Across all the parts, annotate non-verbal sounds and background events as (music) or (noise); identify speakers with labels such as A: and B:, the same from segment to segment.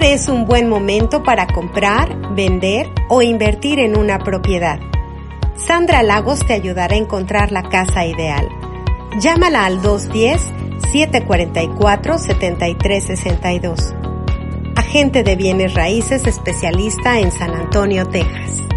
A: Es un buen momento para comprar, vender o invertir en una propiedad. Sandra Lagos te ayudará a encontrar la casa ideal. Llámala al 210-744-7362. Agente de bienes raíces especialista en San Antonio, Texas.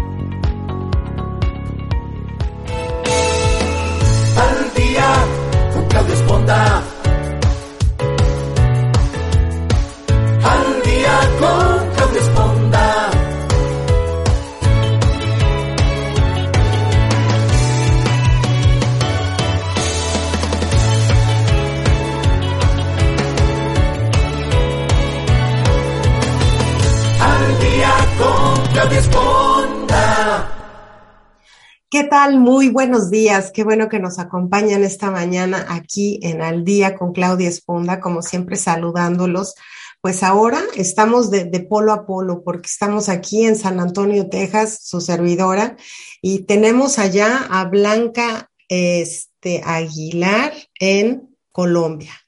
A: Muy buenos días. Qué bueno que nos acompañan esta mañana aquí en Al Día con Claudia Esponda, como siempre saludándolos. Pues ahora estamos de, de, polo a polo porque estamos aquí en San Antonio, Texas, su servidora, y tenemos allá a Blanca este, Aguilar en Colombia.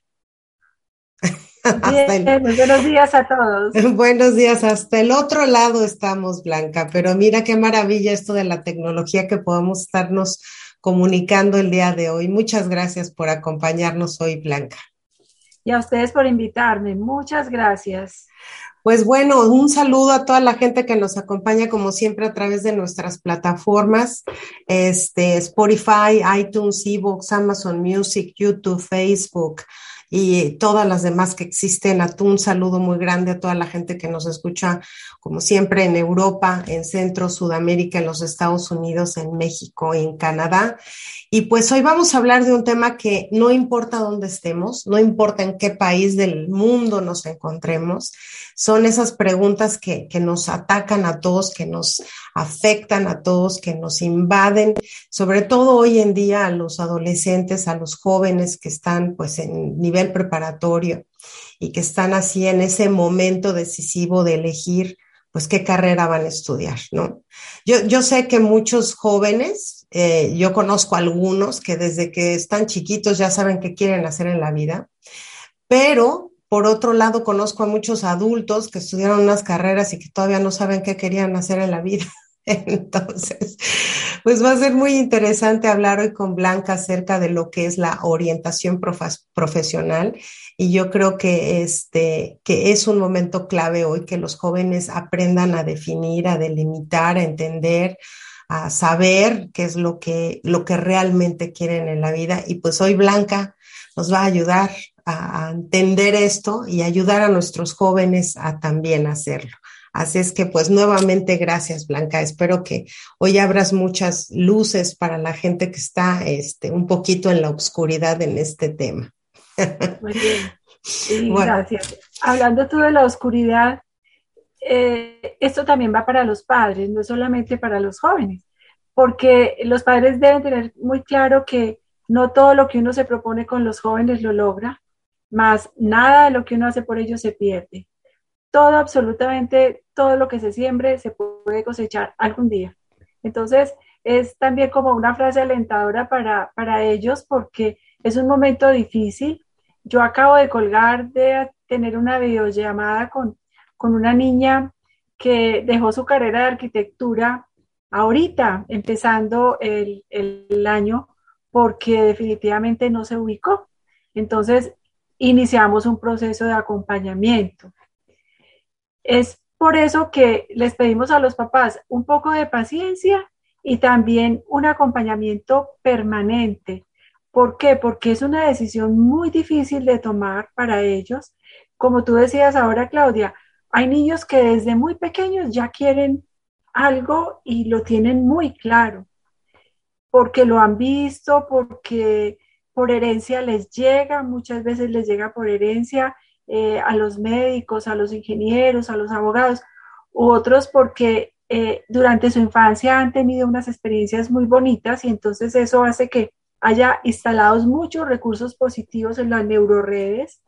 B: Bien, el... buenos días a todos. (laughs)
A: Buenos días, hasta el otro lado estamos, Blanca, pero mira qué maravilla esto de la tecnología que podemos estarnos comunicando el día de hoy. Muchas gracias por acompañarnos hoy, Blanca.
B: Y a ustedes por invitarme. Muchas gracias.
A: Pues bueno, un saludo a toda la gente que nos acompaña como siempre a través de nuestras plataformas, este, Spotify, iTunes, Evox, Amazon Music, YouTube, Facebook y todas las demás que existen. A un saludo muy grande a toda la gente que nos escucha, como siempre, en Europa, en Centro, Sudamérica, en los Estados Unidos, en México, en Canadá. Y pues hoy vamos a hablar de un tema que no importa dónde estemos, no importa en qué país del mundo nos encontremos, son esas preguntas que, que nos atacan a todos, que nos afectan a todos, que nos invaden, sobre todo hoy en día a los adolescentes, a los jóvenes que están pues en nivel preparatorio y que están así en ese momento decisivo de elegir pues qué carrera van a estudiar, ¿no? Yo, yo sé que muchos jóvenes, eh, yo conozco algunos que desde que están chiquitos ya saben qué quieren hacer en la vida, pero por otro lado conozco a muchos adultos que estudiaron unas carreras y que todavía no saben qué querían hacer en la vida. (laughs) Entonces, pues va a ser muy interesante hablar hoy con Blanca acerca de lo que es la orientación prof profesional y yo creo que este que es un momento clave hoy que los jóvenes aprendan a definir, a delimitar, a entender, a saber qué es lo que lo que realmente quieren en la vida y pues hoy Blanca nos va a ayudar a, a entender esto y ayudar a nuestros jóvenes a también hacerlo. Así es que pues nuevamente gracias Blanca. Espero que hoy abras muchas luces para la gente que está este, un poquito en la oscuridad en este tema.
B: Muy bien. Sí, (laughs) bueno. Gracias. Hablando tú de la oscuridad, eh, esto también va para los padres, no solamente para los jóvenes, porque los padres deben tener muy claro que no todo lo que uno se propone con los jóvenes lo logra, más nada de lo que uno hace por ellos se pierde todo, absolutamente todo lo que se siembre se puede cosechar algún día. Entonces, es también como una frase alentadora para, para ellos porque es un momento difícil. Yo acabo de colgar de tener una videollamada con, con una niña que dejó su carrera de arquitectura ahorita, empezando el, el año, porque definitivamente no se ubicó. Entonces, iniciamos un proceso de acompañamiento. Es por eso que les pedimos a los papás un poco de paciencia y también un acompañamiento permanente. ¿Por qué? Porque es una decisión muy difícil de tomar para ellos. Como tú decías ahora, Claudia, hay niños que desde muy pequeños ya quieren algo y lo tienen muy claro, porque lo han visto, porque por herencia les llega, muchas veces les llega por herencia eh, a los médicos, a los ingenieros, a los abogados, u otros porque eh, durante su infancia han tenido unas experiencias muy bonitas y entonces eso hace que haya instalados muchos recursos positivos en las neuroredes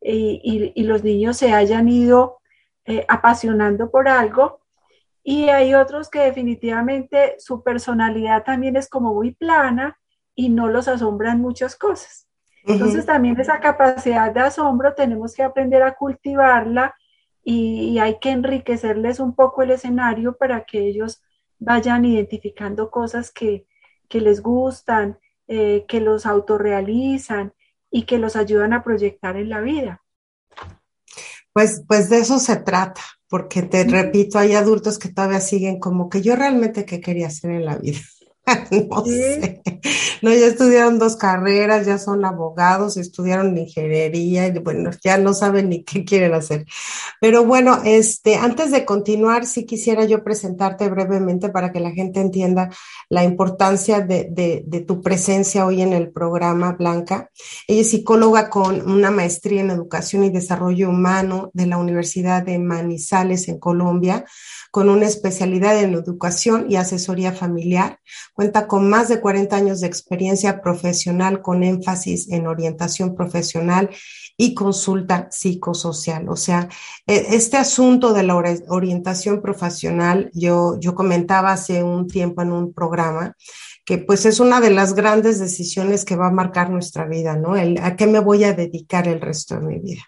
B: y, y, los niños se hayan ido eh, apasionando por algo. Y hay otros que definitivamente su personalidad también es como muy plana y no los asombran muchas cosas. Entonces también esa capacidad de asombro tenemos que aprender a cultivarla y, hay que enriquecerles un poco el escenario para que ellos vayan identificando cosas que, les gustan, eh, que los autorrealizan y que los ayudan a proyectar en la vida.
A: Pues, pues de eso se trata, porque te repito, hay adultos que todavía siguen como que yo realmente qué quería hacer en la vida. (laughs) no sé. No, ya estudiaron dos carreras, ya son abogados, estudiaron ingeniería y bueno, ya no saben ni qué quieren hacer. Pero bueno, este, antes de continuar, sí quisiera yo presentarte brevemente para que la gente entienda la importancia de, de, de tu presencia hoy en el programa, Blanca. Ella es psicóloga con una maestría en educación y desarrollo humano de la Universidad de Manizales en Colombia con una especialidad en educación y asesoría familiar. Cuenta con más de 40 años de experiencia profesional con énfasis en orientación profesional y consulta psicosocial. O sea, e, este asunto de la orientación profesional, yo, yo comentaba hace un tiempo en un programa que pues es una de las grandes decisiones que va a marcar nuestra vida, ¿no? El, ¿A qué me voy a dedicar el resto de mi vida?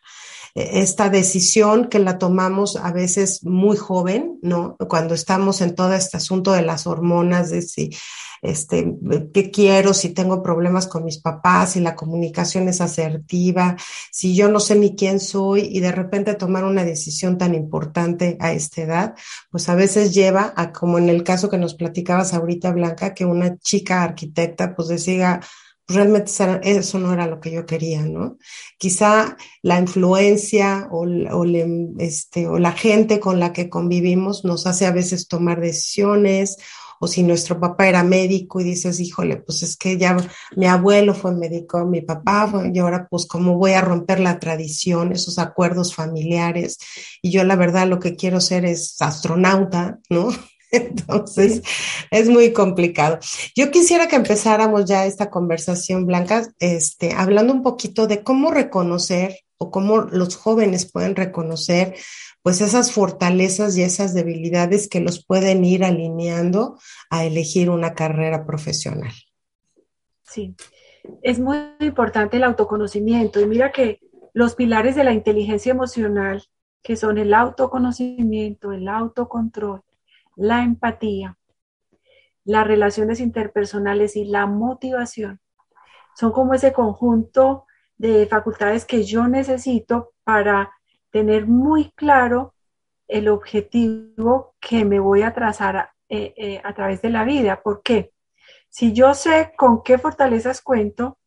A: Esta decisión que la tomamos a veces muy joven, ¿no? Cuando estamos en todo este asunto de las hormonas, de si, este, qué quiero, si tengo problemas con mis papás, si la comunicación es asertiva, si yo no sé ni quién soy y de repente tomar una decisión tan importante a esta edad, pues a veces lleva a, como en el caso que nos platicabas ahorita, Blanca, que una chica arquitecta pues decida, realmente eso no era lo que yo quería, ¿no? Quizá la influencia o, este, o la gente con la que convivimos nos hace a veces tomar decisiones, o si nuestro papá era médico y dices, híjole, pues es que ya mi abuelo fue médico, mi papá fue, y ahora pues cómo voy a romper la tradición, esos acuerdos familiares, y yo la verdad lo que quiero ser es astronauta, ¿no? Entonces, es muy complicado. Yo quisiera que empezáramos ya esta conversación, Blanca, este, hablando un poquito de cómo reconocer o cómo los jóvenes pueden reconocer pues esas fortalezas y esas debilidades que los pueden ir alineando a elegir una carrera profesional.
B: Sí, es muy importante el autoconocimiento y mira que los pilares de la inteligencia emocional, que son el autoconocimiento, el autocontrol, la empatía, las relaciones interpersonales y la motivación. Son como ese conjunto de facultades que yo necesito para tener muy claro el objetivo que me voy a trazar eh, eh, a, través de la vida. ¿Por qué? Si yo sé con qué fortalezas cuento,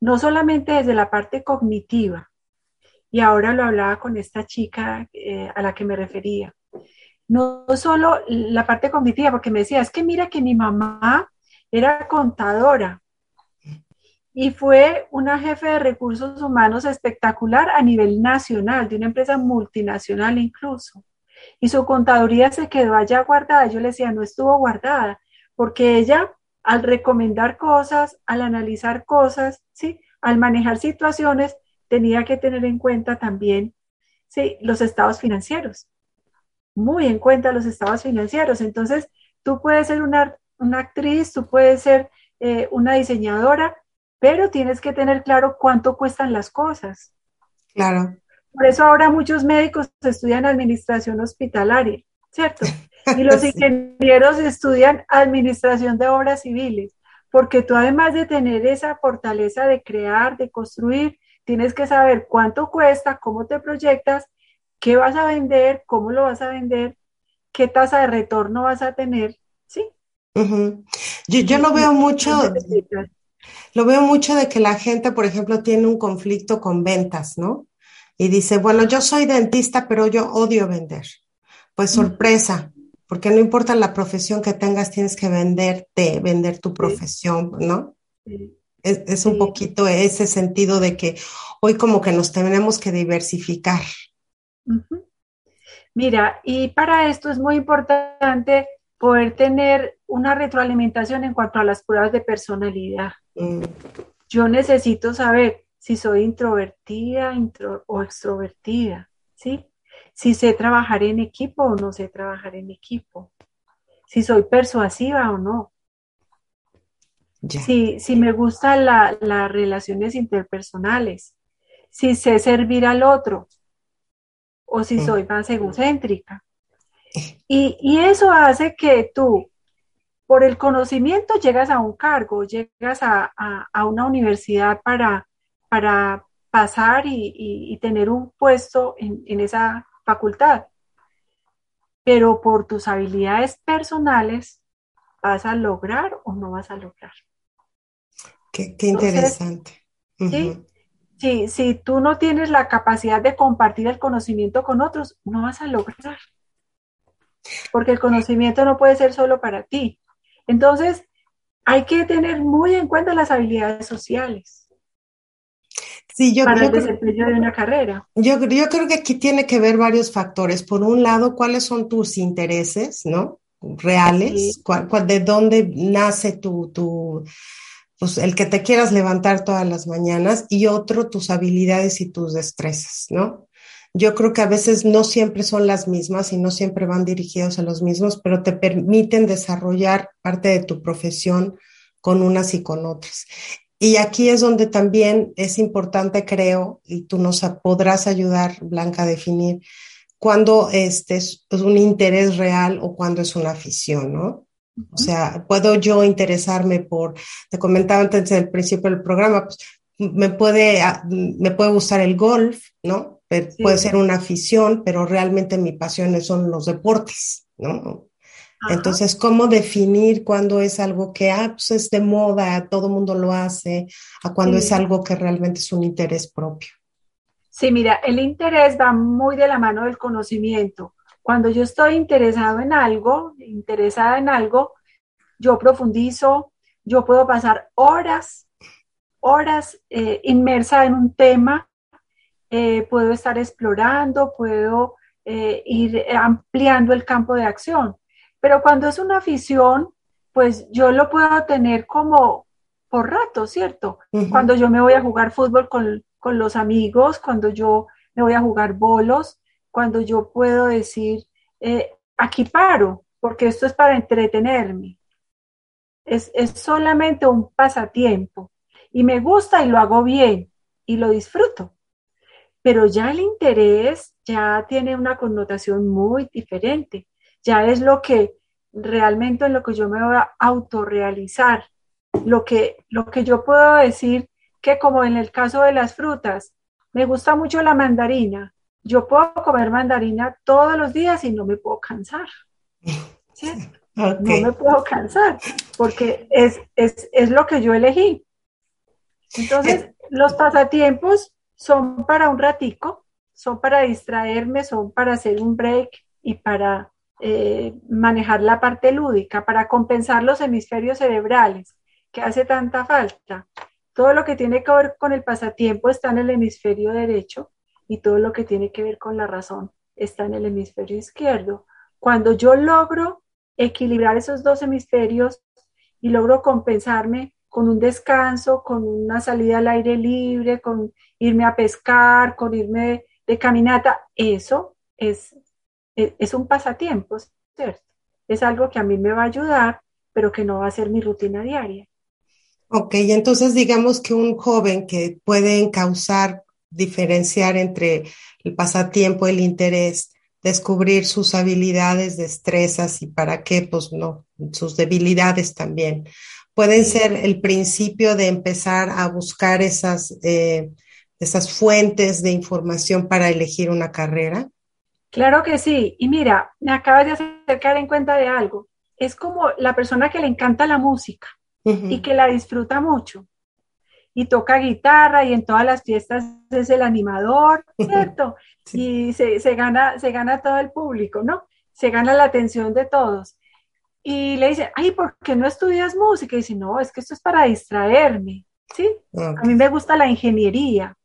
B: no solamente desde la parte cognitiva, y ahora lo hablaba con esta chica eh, a la que me refería, no solo la parte cognitiva, porque me decía, es que mira que mi mamá era contadora y fue una jefe de recursos humanos espectacular a nivel nacional, de una empresa multinacional incluso. Y su contaduría se quedó allá guardada. Yo le decía, no estuvo guardada, porque ella al recomendar cosas, al analizar cosas, ¿sí? al manejar situaciones, tenía que tener en cuenta también ¿sí? los estados financieros muy en cuenta los estados financieros. Entonces, tú puedes ser una, actriz, tú puedes ser eh, una diseñadora, pero tienes que tener claro cuánto cuestan las cosas.
A: Claro.
B: Por eso ahora muchos médicos estudian administración hospitalaria, ¿cierto? Y (laughs) los ingenieros estudian administración de obras civiles, porque tú además de tener esa fortaleza de crear, de construir, tienes que saber cuánto cuesta, cómo te proyectas qué vas a vender, cómo lo vas a vender, qué tasa de retorno vas a tener, ¿sí?
A: yo, yo lo veo mucho, lo veo mucho de que la gente, por ejemplo, tiene un conflicto con ventas, ¿no? y dice, bueno, yo soy dentista, pero yo odio vender. Pues sorpresa, porque no importa la profesión que tengas, tienes que venderte, vender tu profesión, ¿no? Es, un poquito ese sentido de que hoy como que nos tenemos que diversificar.
B: Mira, y para esto es muy importante poder tener una retroalimentación en cuanto a las pruebas de personalidad. Mm. Yo necesito saber si soy introvertida o extrovertida, ¿sí? Si sé trabajar en equipo o no sé trabajar en equipo. Si soy persuasiva o no. Si, si, me gustan las relaciones interpersonales. Si sé servir al otro. O si soy más egocéntrica. (laughs) Y, y eso hace que tú por el conocimiento llegas a un cargo, llegas a, una universidad para, para pasar y, tener un puesto en, esa facultad. Pero por tus habilidades personales, ¿vas a lograr o no vas a lograr?
A: Qué, interesante.
B: ¿sí? Si tú no tienes la capacidad de compartir el conocimiento con otros, no vas a lograr. Porque el conocimiento no puede ser solo para ti. Entonces, hay que tener muy en cuenta las habilidades sociales.
A: Sí, yo,
B: para el desempeño de una carrera.
A: Yo, yo creo que aquí tiene que ver varios factores. Por un lado, cuáles son tus intereses, ¿no? Reales, de dónde nace tu, tu, pues el que te quieras levantar todas las mañanas y otro, tus habilidades y tus destrezas, ¿no? yo creo que a veces no siempre son las mismas y no siempre van dirigidos a los mismos, pero te permiten desarrollar parte de tu profesión con unas y con otras. Y aquí es donde también es importante, creo, y tú nos podrás ayudar, Blanca, a definir cuándo este es un interés real o cuándo es una afición, ¿no? O sea, puedo yo interesarme por, te comentaba antes del principio del programa, pues, me puede, ah, me puede gustar el golf, ¿no? puede ser una afición, pero realmente mi pasión son los deportes, ¿no? Entonces, ¿cómo definir cuándo es algo que ah, pues es de moda, todo el mundo lo hace, a cuándo es algo que realmente es un interés propio?
B: Sí, mira, el interés va muy de la mano del conocimiento. Cuando yo estoy interesado en algo, interesada en algo, yo profundizo, yo puedo pasar horas, horas eh, inmersa en un tema eh, puedo estar explorando, puedo eh, ir ampliando el campo de acción. Pero cuando es una afición, pues yo lo puedo tener como por rato, ¿cierto? Cuando yo me voy a jugar fútbol con, los amigos, cuando yo me voy a jugar bolos, cuando yo puedo decir, eh, aquí paro, porque esto es para entretenerme. Es, es solamente un pasatiempo. Y me gusta y lo hago bien y lo disfruto. Pero ya el interés ya tiene una connotación muy diferente, ya es lo que realmente en lo que yo me voy a autorrealizar, lo que, lo que yo puedo decir que como en el caso de las frutas, me gusta mucho la mandarina, yo puedo comer mandarina todos los días y no me puedo cansar. (laughs) No me puedo cansar porque es, es, es lo que yo elegí. Entonces, eh, los pasatiempos son para un ratico, son para distraerme, son para hacer un break y para eh, manejar la parte lúdica, para compensar los hemisferios cerebrales que hace tanta falta. Todo lo que tiene que ver con el pasatiempo está en el hemisferio derecho y todo lo que tiene que ver con la razón está en el hemisferio izquierdo. Cuando yo logro equilibrar esos dos hemisferios y logro compensarme con un descanso, con una salida al aire libre, con irme a pescar, con irme de, caminata, eso es, es, un pasatiempo, ¿cierto? Es algo que a mí me va a ayudar, pero que no va a ser mi rutina diaria.
A: Ok, entonces digamos que un joven que puede encauzar, diferenciar entre el pasatiempo, el interés, descubrir sus habilidades, destrezas y para qué, pues no, sus debilidades también pueden ser el principio de empezar a buscar esas, eh, esas fuentes de información para elegir una carrera?
B: Claro que sí. Y mira, me acabas de acercar en cuenta de algo. Es como la persona que le encanta la música y que la disfruta mucho. Y toca guitarra y en todas las fiestas es el animador, (laughs) ¿cierto? Y se, se, gana, se gana todo el público, ¿no? Se gana la atención de todos. Y le dice, ay, ¿por qué no estudias música? Y dice, no, es que esto es para distraerme, ¿sí? A mí me gusta la ingeniería.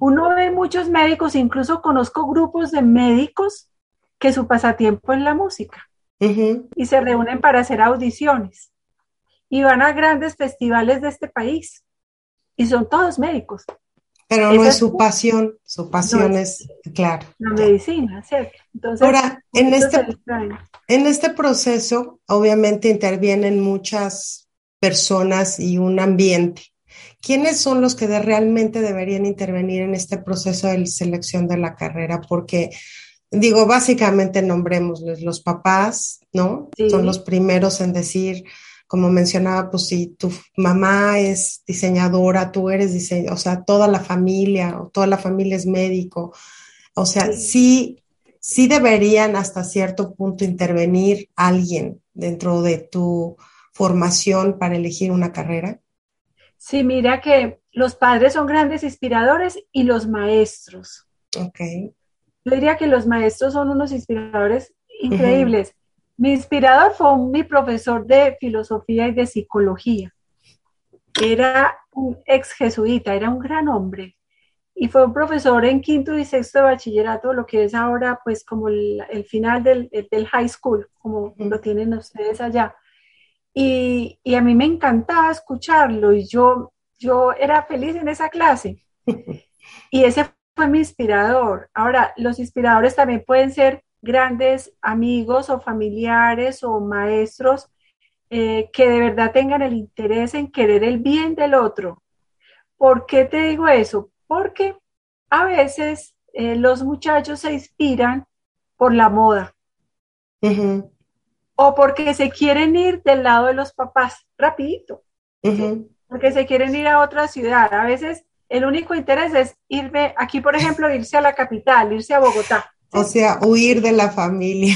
B: Uno ve muchos médicos, incluso conozco grupos de médicos que su pasatiempo es la música y se reúnen para hacer audiciones y van a grandes festivales de este país y son todos médicos.
A: Pero no es su pasión, su pasión es, claro.
B: La medicina, ¿cierto?
A: Entonces, Ahora, en este, en este proceso, obviamente intervienen muchas personas y un ambiente. ¿quiénes son los que realmente deberían intervenir en este proceso de selección de la carrera? Porque, digo, básicamente nombrémosles los papás, ¿no? Son los primeros en decir, como mencionaba, pues si tu mamá es diseñadora, tú eres diseñadora, o sea, toda la familia, o toda la familia es médico, o sea, sí, sí deberían hasta cierto punto intervenir alguien dentro de tu formación para elegir una carrera.
B: Sí, mira que los padres son grandes inspiradores y los maestros.
A: Ok.
B: Yo diría que los maestros son unos inspiradores increíbles. Mi inspirador fue mi profesor de filosofía y de psicología. Era un ex jesuita, era un gran hombre. Y fue un profesor en quinto y sexto de bachillerato, lo que es ahora pues como el, final del, del, high school, como lo tienen ustedes allá. Y, a mí me encantaba escucharlo y yo, yo era feliz en esa clase. (laughs) Y ese fue mi inspirador. Ahora, los inspiradores también pueden ser grandes amigos o familiares o maestros eh, que de verdad tengan el interés en querer el bien del otro. ¿Por qué te digo eso? Porque a veces eh, los muchachos se inspiran por la moda o porque se quieren ir del lado de los papás, rapidito, porque se quieren ir a otra ciudad. A veces el único interés es irme, aquí por ejemplo, irse a la capital, irse a Bogotá.
A: O sea, huir de la familia.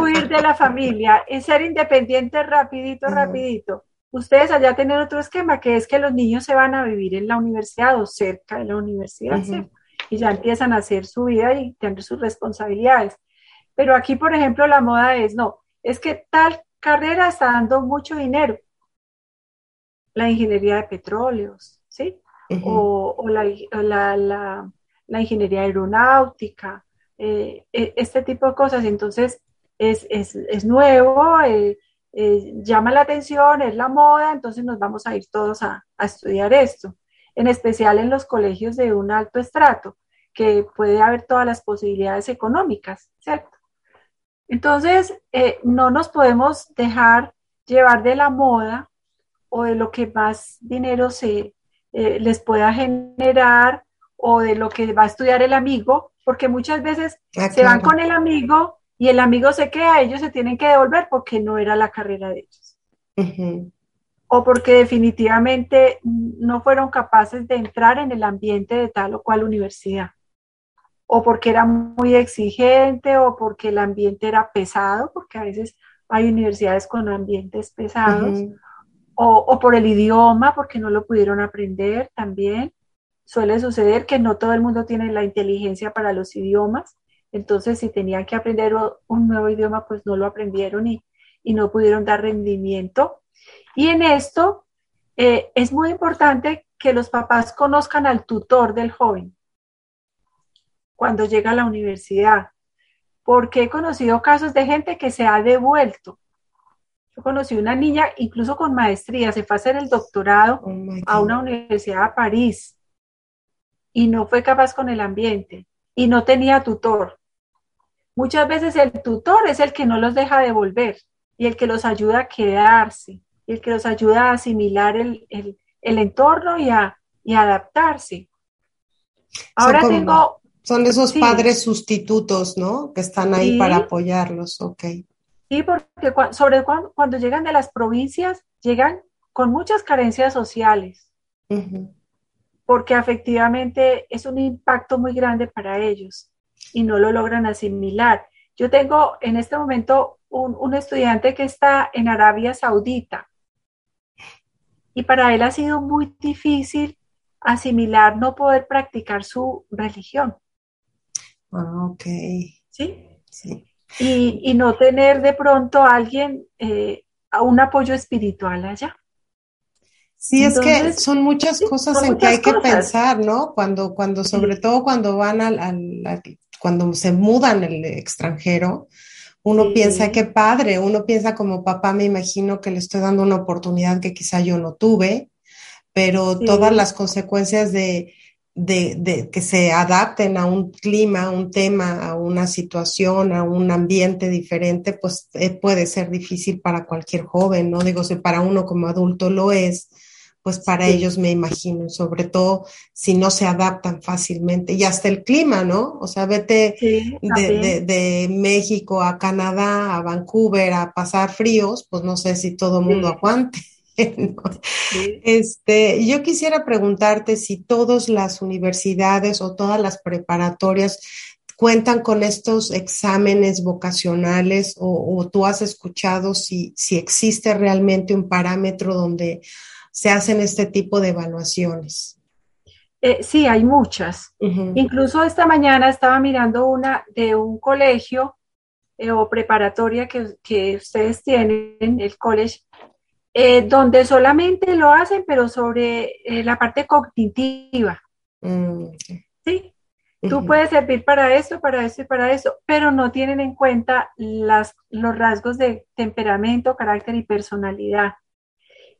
B: Huir de la familia y ser independiente rapidito, rapidito. Ustedes allá tienen otro esquema, que es que los niños se van a vivir en la universidad o cerca de la universidad, y ya empiezan a hacer su vida y tener sus responsabilidades. Pero aquí, por ejemplo, la moda es, no, es que tal carrera está dando mucho dinero. La ingeniería de petróleos, ¿sí? o, la, ingeniería aeronáutica, eh, e, este tipo de cosas. Entonces, es, nuevo, eh, eh, llama la atención, es la moda, entonces nos vamos a ir todos a, a estudiar esto, en especial en los colegios de un alto estrato, que puede haber todas las posibilidades económicas, ¿cierto? Entonces, no nos podemos dejar llevar de la moda o de lo que más dinero se les pueda generar o de lo que va a estudiar el amigo, porque muchas veces ah, se van con el amigo y el amigo se queda, ellos se tienen que devolver porque no era la carrera de ellos. O porque definitivamente no fueron capaces de entrar en el ambiente de tal o cual universidad. O porque era muy exigente o porque el ambiente era pesado, porque a veces hay universidades con ambientes pesados, o, por el idioma, porque no lo pudieron aprender también. Suele suceder que no todo el mundo tiene la inteligencia para los idiomas, entonces si tenían que aprender un nuevo idioma, pues no lo aprendieron y, no pudieron dar rendimiento. Y en esto eh, es muy importante que los papás conozcan al tutor del joven cuando llega a la universidad, porque he conocido casos de gente que se ha devuelto. Yo conocí una niña, incluso con maestría, se fue a hacer el doctorado oh a una universidad de París y no fue capaz con el ambiente y no tenía tutor. Muchas veces el tutor es el que no los deja devolver y el que los ayuda a quedarse y el que los ayuda a asimilar el, entorno y a, adaptarse. Ahora tengo
A: son esos padres sustitutos, ¿no? Que están ahí para apoyarlos, ok.
B: Sí, porque sobre cuando, llegan de las provincias, llegan con muchas carencias sociales, porque efectivamente es un impacto muy grande para ellos y no lo logran asimilar. Yo tengo en este momento un, un estudiante que está en Arabia Saudita y para él ha sido muy difícil asimilar no poder practicar su religión.
A: Ah, ok.
B: ¿Sí? Sí. Y, no tener de pronto a alguien, eh, a un apoyo espiritual allá.
A: Sí, es que son muchas cosas en que hay que pensar, ¿no? Cuando, cuando, sobre todo cuando van al, al, cuando se mudan el extranjero, uno piensa qué padre, uno piensa como papá, me imagino que le estoy dando una oportunidad que quizá yo no tuve, pero todas las consecuencias de, de, de, que se adapten a un clima, a un tema, a una situación, a un ambiente diferente, pues eh, puede ser difícil para cualquier joven, ¿no? Digo, si para uno como adulto lo es, pues para ellos me imagino, sobre todo si no se adaptan fácilmente. Y hasta el clima, ¿no? O sea, vete de, de, México a Canadá, a Vancouver, a pasar fríos, pues no sé si todo el mundo aguante. (laughs) Este, yo quisiera preguntarte si todas las universidades o todas las preparatorias cuentan con estos exámenes vocacionales o, o tú has escuchado si, si existe realmente un parámetro donde se hacen este tipo de evaluaciones?
B: Eh, sí, hay muchas. Incluso esta mañana estaba mirando una de un colegio eh, o preparatoria que, ustedes tienen, el college, eh, donde solamente lo hacen, pero sobre la parte cognitiva. Mm, sí, tú puedes servir para esto, para esto y para eso, pero no tienen en cuenta las, los rasgos de temperamento, carácter y personalidad.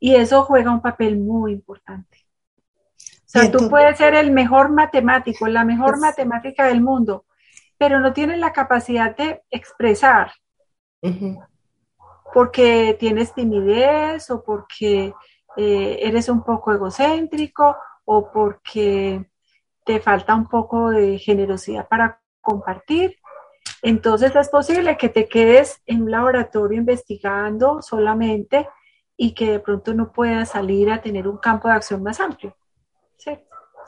B: Y eso juega un papel muy importante. O sea, tú puedes ser el mejor matemático, la mejor matemática del mundo, pero no tienes la capacidad de expresar. Porque tienes timidez o porque eh, eres un poco egocéntrico o porque te falta un poco de generosidad para compartir. Entonces es posible que te quedes en un laboratorio investigando solamente y que de pronto no pueda salir a tener un campo de acción más amplio.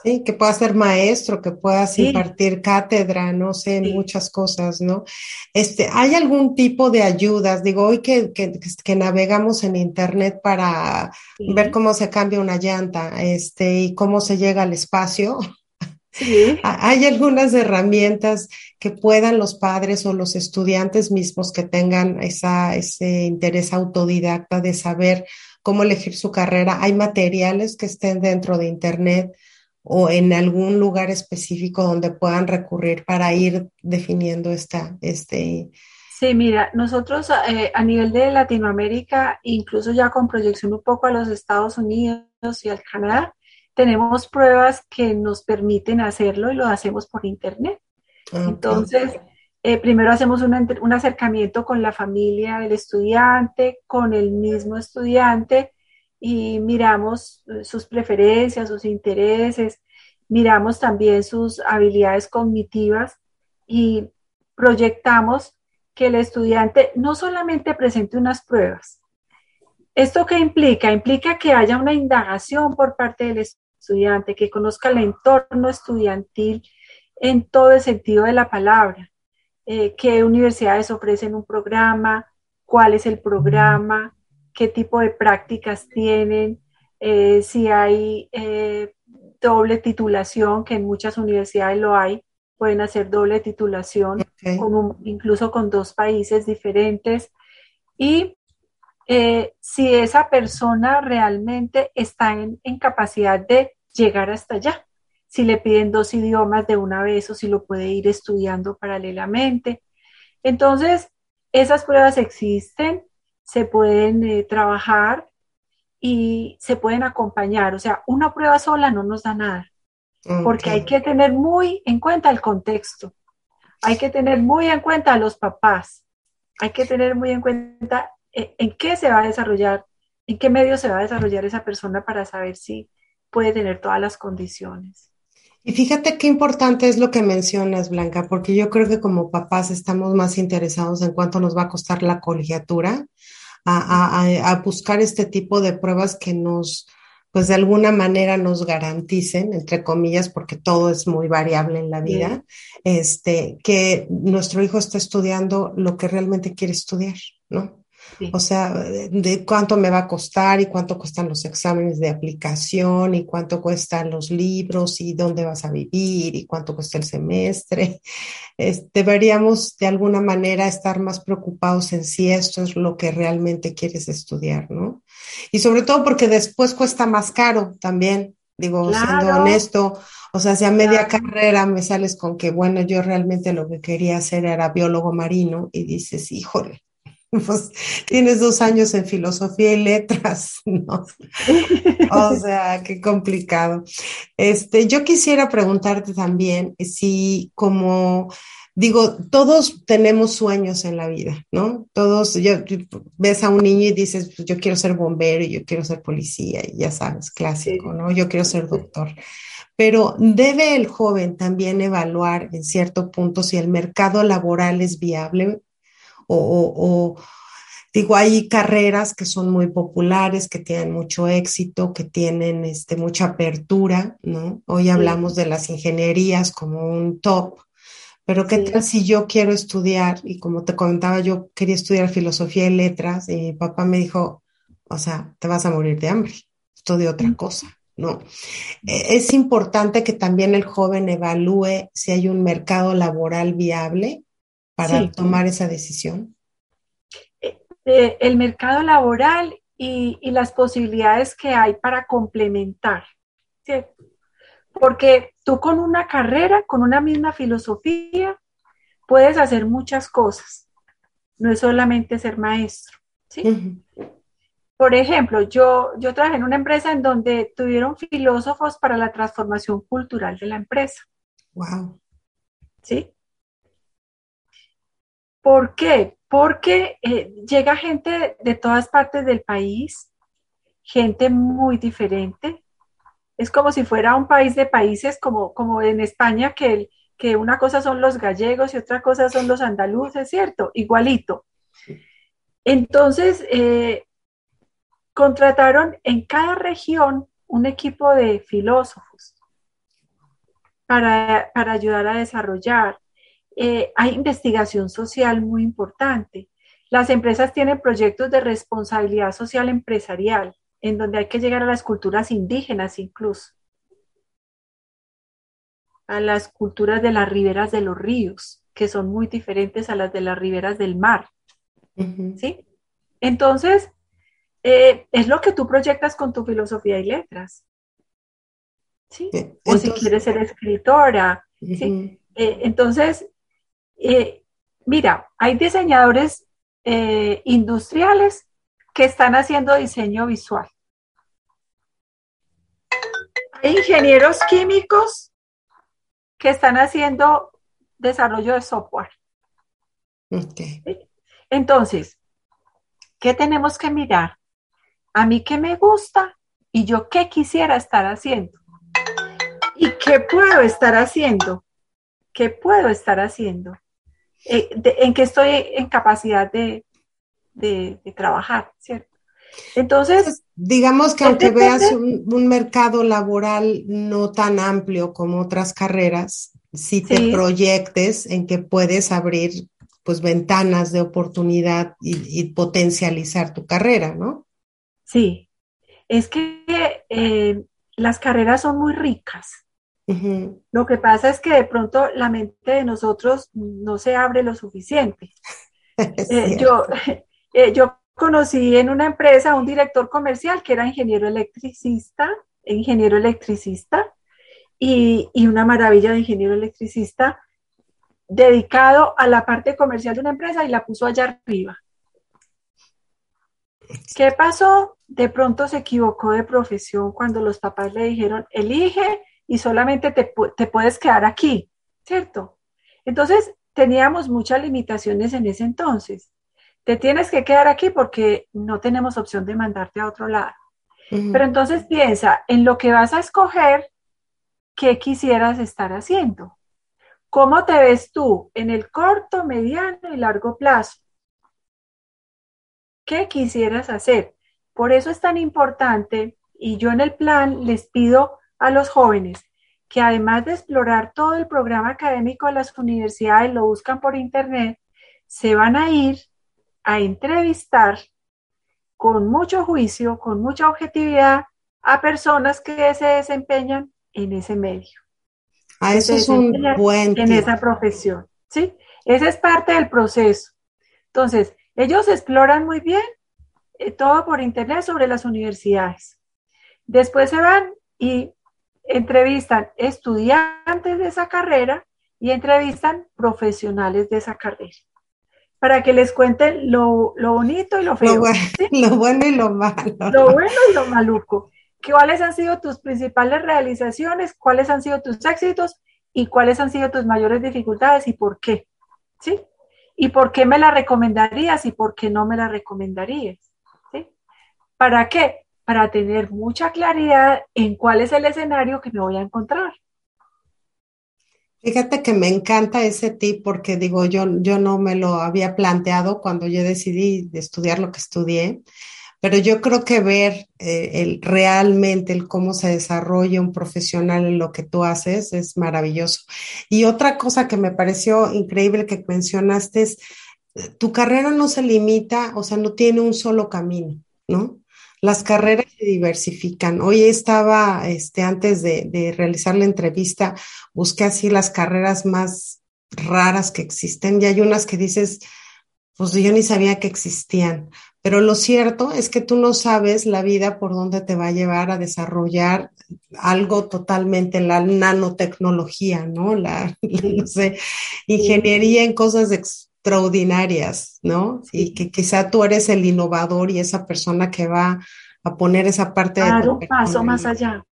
A: Sí, que pueda ser maestro, que puedas impartir cátedra, no sé, muchas cosas, ¿no? Este, ¿hay algún tipo de ayudas? Digo, hoy que, que, que navegamos en internet para ver cómo se cambia una llanta, este, y cómo se llega al espacio, Hay algunas herramientas que puedan los padres o los estudiantes mismos que tengan esa, ese interés autodidacta de saber cómo elegir su carrera. Hay materiales que estén dentro de Internet o en algún lugar específico donde puedan recurrir para ir definiendo esta, este.
B: Sí, mira, nosotros eh, a nivel de Latinoamérica, incluso ya con proyección un poco a los Estados Unidos y al Canadá, tenemos pruebas que nos permiten hacerlo y lo hacemos por internet. Entonces, eh, primero hacemos un acercamiento con la familia del estudiante, con el mismo estudiante y miramos eh, sus preferencias, sus intereses, miramos también sus habilidades cognitivas y proyectamos que el estudiante no solamente presente unas pruebas. ¿Esto qué implica? Implica que haya una indagación por parte del estudiante estudiante, que conozca el entorno estudiantil en todo el sentido de la palabra, eh, qué universidades ofrecen un programa, cuál es el programa, qué tipo de prácticas tienen, eh, si hay eh, doble titulación, que en muchas universidades lo hay, pueden hacer doble titulación, incluso con dos países diferentes, y eh, si esa persona realmente está en, capacidad de llegar hasta allá. Si le piden dos idiomas de una vez o si lo puede ir estudiando paralelamente. Entonces, esas pruebas existen, se pueden eh, trabajar y se pueden acompañar. O sea, una prueba sola no nos da nada, porque hay que tener muy en cuenta el contexto, hay que tener muy en cuenta a los papás, hay que tener muy en cuenta en qué se va a desarrollar, en qué medio se va a desarrollar esa persona para saber si puede tener todas las condiciones.
A: Y fíjate qué importante es lo que mencionas, Blanca, porque yo creo que como papás estamos más interesados en cuánto nos va a costar la colegiatura, a, buscar este tipo de pruebas que nos, pues de alguna manera nos garanticen, entre comillas, porque todo es muy variable en la vida, este, que nuestro hijo está estudiando lo que realmente quiere estudiar, ¿no? O sea, de cuánto me va a costar y cuánto cuestan los exámenes de aplicación y cuánto cuestan los libros y dónde vas a vivir y cuánto cuesta el semestre. deberíamos de alguna manera estar más preocupados en si esto es lo que realmente quieres estudiar, ¿no? Y sobre todo porque después cuesta más caro también, digo, siendo honesto. O sea, si a media carrera me sales con que, bueno, yo realmente lo que quería hacer era biólogo marino y dices, híjole, pues tienes dos años en filosofía y letras, (laughs) ¿no? O sea, qué complicado. Este, yo quisiera preguntarte también si como digo, todos tenemos sueños en la vida, ¿no? Todos, yo, ves a un niño y dices, pues yo quiero ser bombero y yo quiero ser policía, y ya sabes, clásico, ¿no? Yo quiero ser doctor. Pero debe el joven también evaluar en cierto punto si el mercado laboral es viable o, digo, hay carreras que son muy populares, que tienen mucho éxito, que tienen este, mucha apertura, ¿no? Hoy hablamos de las ingenierías como un top, pero ¿qué tal si yo quiero estudiar? Y como te comentaba, yo quería estudiar filosofía y letras y mi papá me dijo, o sea, te vas a morir de hambre, estudia otra mm. cosa, ¿no? E, es importante que también el joven evalúe si hay un mercado laboral viable para tomar esa decisión?
B: Eh, eh, el mercado laboral y, las posibilidades que hay para complementar, Porque tú con una carrera, con una misma filosofía, puedes hacer muchas cosas. No es solamente ser maestro, Por ejemplo, yo, yo trabajé en una empresa en donde tuvieron filósofos para la transformación cultural de la empresa.
A: Wow.
B: ¿Sí? ¿Por qué? Porque eh, llega gente de todas partes del país, gente muy diferente. Es como si fuera un país de países, como, como en España, que, que una cosa son los gallegos y otra cosa son los andaluces, ¿cierto? Igualito. Entonces, eh, contrataron en cada región un equipo de filósofos para, para ayudar a desarrollar eh, hay investigación social muy importante. Las empresas tienen proyectos de responsabilidad social empresarial, en donde hay que llegar a las culturas indígenas incluso, a las culturas de las riberas de los ríos, que son muy diferentes a las de las riberas del mar. ¿Sí? Entonces, eh, es lo que tú proyectas con tu filosofía y letras. ¿Sí? o si quieres ser escritora. ¿sí? Eh, entonces, eh, mira, hay diseñadores eh, industriales que están haciendo diseño visual. Hay ingenieros químicos que están haciendo desarrollo de software. Entonces, ¿qué tenemos que mirar? A mí qué me gusta y yo qué quisiera estar haciendo. ¿Y qué puedo estar haciendo? ¿Qué puedo estar haciendo? Eh, en que estoy en capacidad de, trabajar, ¿cierto? Entonces,
A: digamos que aunque veas un, mercado laboral no tan amplio como otras carreras, si te proyectes en que puedes abrir pues ventanas de oportunidad y, potencializar tu carrera, ¿no?
B: Sí, es que eh, las carreras son muy ricas. Lo que pasa es que de pronto la mente de nosotros no se abre lo suficiente. (laughs) Eh, yo, (laughs) eh, yo conocí en una empresa a un director comercial que era ingeniero electricista, ingeniero electricista, y, y, una maravilla de ingeniero electricista dedicado a la parte comercial de una empresa y la puso allá arriba. ¿Qué pasó? De pronto se equivocó de profesión cuando los papás le dijeron, elige y solamente te, puedes quedar aquí, ¿cierto? Entonces, teníamos muchas limitaciones en ese entonces. Te tienes que quedar aquí porque no tenemos opción de mandarte a otro lado. Pero entonces piensa en lo que vas a escoger, qué quisieras estar haciendo. ¿Cómo te ves tú en el corto, mediano y largo plazo? ¿Qué quisieras hacer? Por eso es tan importante y yo en el plan les pido a los jóvenes que además de explorar todo el programa académico de las universidades, lo buscan por internet, se van a ir a entrevistar con mucho juicio, con mucha objetividad a personas que se desempeñan en ese medio.
A: Ah, eso es un buen
B: En esa profesión, ¿sí? Ese es parte del proceso. Entonces, ellos exploran muy bien eh, todo por internet sobre las universidades. Después se van y entrevistan estudiantes de esa carrera y entrevistan profesionales de esa carrera para que les cuenten lo, bonito y lo feo. (laughs)
A: Lo bueno, y lo malo.
B: Lo bueno y lo maluco. ¿Cuáles han sido tus principales realizaciones? ¿Cuáles han sido tus éxitos? ¿Y cuáles han sido tus mayores dificultades y por qué? ¿Sí? ¿Y por qué me la recomendarías y por qué no me la recomendarías? ¿Sí? ¿Para qué? Para tener mucha claridad en cuál es el escenario que me voy a encontrar.
A: Fíjate que me encanta ese tip porque digo, yo, yo no me lo había planteado cuando yo decidí estudiar lo que estudié, pero yo creo que ver eh, el, realmente el cómo se desarrolla un profesional en lo que tú haces es maravilloso. Y otra cosa que me pareció increíble que mencionaste es, eh, tu carrera no se limita, o sea, no tiene un solo camino, ¿no? Las carreras se diversifican. Hoy estaba, este, antes de, realizar la entrevista, busqué así las carreras más raras que existen y hay unas que dices, pues yo ni sabía que existían. Pero lo cierto es que tú no sabes la vida por dónde te va a llevar a desarrollar algo totalmente, la nanotecnología, ¿no? La, (laughs) no sé, ingeniería en cosas extraordinarias, ¿no? Y que quizá tú eres el innovador y esa persona que va a poner esa parte
B: claro, de... paso más allá.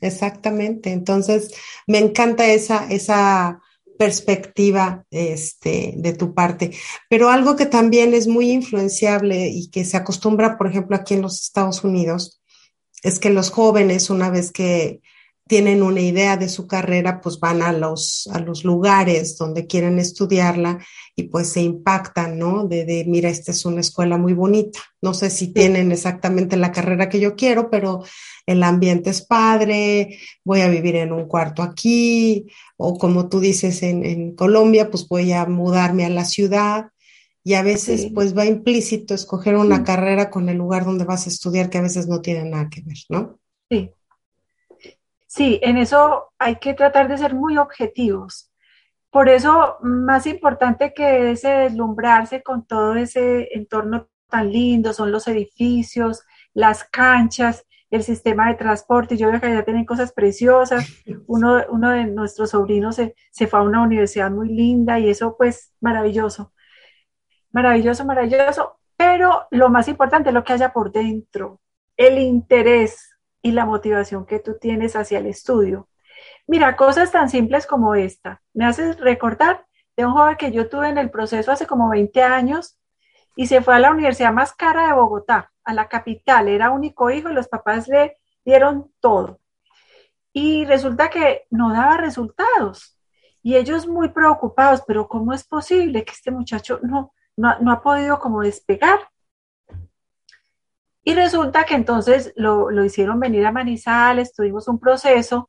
A: exactamente. Entonces, me encanta esa, esa perspectiva este, de tu parte. Pero algo que también es muy influenciable y que se acostumbra, por ejemplo, aquí en los Estados Unidos, es que los jóvenes, una vez que tienen una idea de su carrera, pues van a los, a los lugares donde quieren estudiarla y pues se impactan, ¿no? De, de, mira, esta es una escuela muy bonita. No sé si tienen exactamente la carrera que yo quiero, pero el ambiente es padre, voy a vivir en un cuarto aquí, o como tú dices en, en Colombia, pues voy a mudarme a la ciudad. Y a veces, pues va implícito escoger una carrera con el lugar donde vas a estudiar, que a veces no tiene nada que ver, ¿no?
B: Sí, Sí, en eso hay que tratar de ser muy objetivos. Por eso, más importante que ese deslumbrarse con todo ese entorno tan lindo, son los edificios, las canchas, el sistema de transporte. Yo veo que allá tienen cosas preciosas. (laughs) Uno, uno de nuestros sobrinos se, se, fue a una universidad muy linda y eso pues maravilloso. Maravilloso, maravilloso. Pero lo más importante es lo que haya por dentro, el interés, y la motivación que tú tienes hacia el estudio. Mira, cosas tan simples como esta. Me haces recordar de un joven que yo tuve en el proceso hace como 20 años y se fue a la universidad más cara de Bogotá, a la capital. Era único hijo y los papás le dieron todo. Y resulta que no daba resultados. Y ellos muy preocupados, pero ¿cómo es posible que este muchacho no, no, no ha podido como despegar? Y resulta que entonces lo, hicieron venir a Manizales, tuvimos un proceso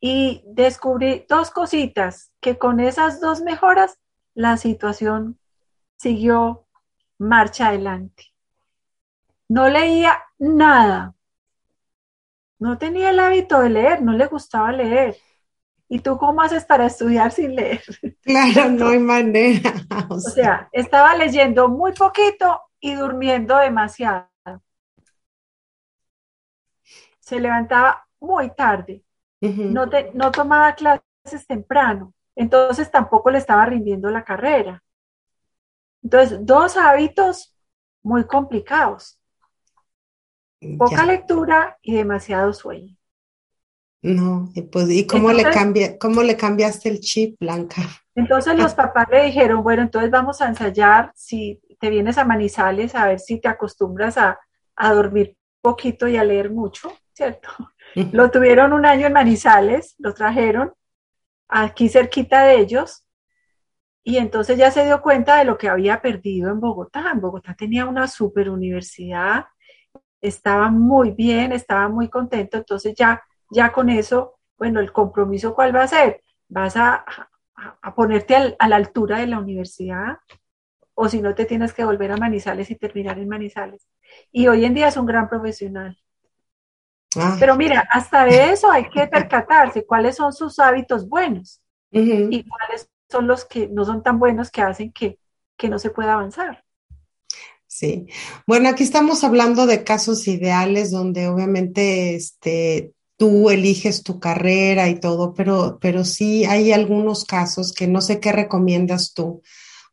B: y descubrí dos cositas, que con esas dos mejoras la situación siguió marcha adelante. No leía nada. No tenía el hábito de leer, no le gustaba leer. ¿Y tú cómo haces para estudiar sin leer? (laughs)
A: Claro, no hay manera.
B: O sea, estaba leyendo muy poquito y durmiendo demasiado se levantaba muy tarde, no, no tomaba clases temprano, entonces tampoco le estaba rindiendo la carrera. Entonces, dos hábitos muy complicados. Poca lectura y demasiado sueño.
A: No, pues, ¿y cómo, le cambia, cómo le cambiaste el chip, Blanca?
B: Entonces los (laughs) papás le dijeron, bueno, entonces vamos a ensayar, si te vienes a Manizales, a ver si te acostumbras a, a dormir poquito y a leer mucho. ¿Cierto? Lo tuvieron un año en Manizales, lo trajeron aquí cerquita de ellos y entonces ya se dio cuenta de lo que había perdido en Bogotá. En Bogotá tenía una super universidad, estaba muy bien, estaba muy contento, entonces ya, ya con eso, bueno, el compromiso cuál va a ser? Vas a, a, ponerte a la altura de la universidad, o si no te tienes que volver a Manizales y terminar en Manizales. Y hoy en día es un gran profesional. Pero mira, hasta de eso hay que percatarse cuáles son sus hábitos buenos y cuáles son los que no son tan buenos que hacen que, que no se pueda avanzar.
A: Sí. Bueno, aquí estamos hablando de casos ideales donde obviamente este, tú eliges tu carrera y todo, pero, pero sí hay algunos casos que no sé qué recomiendas tú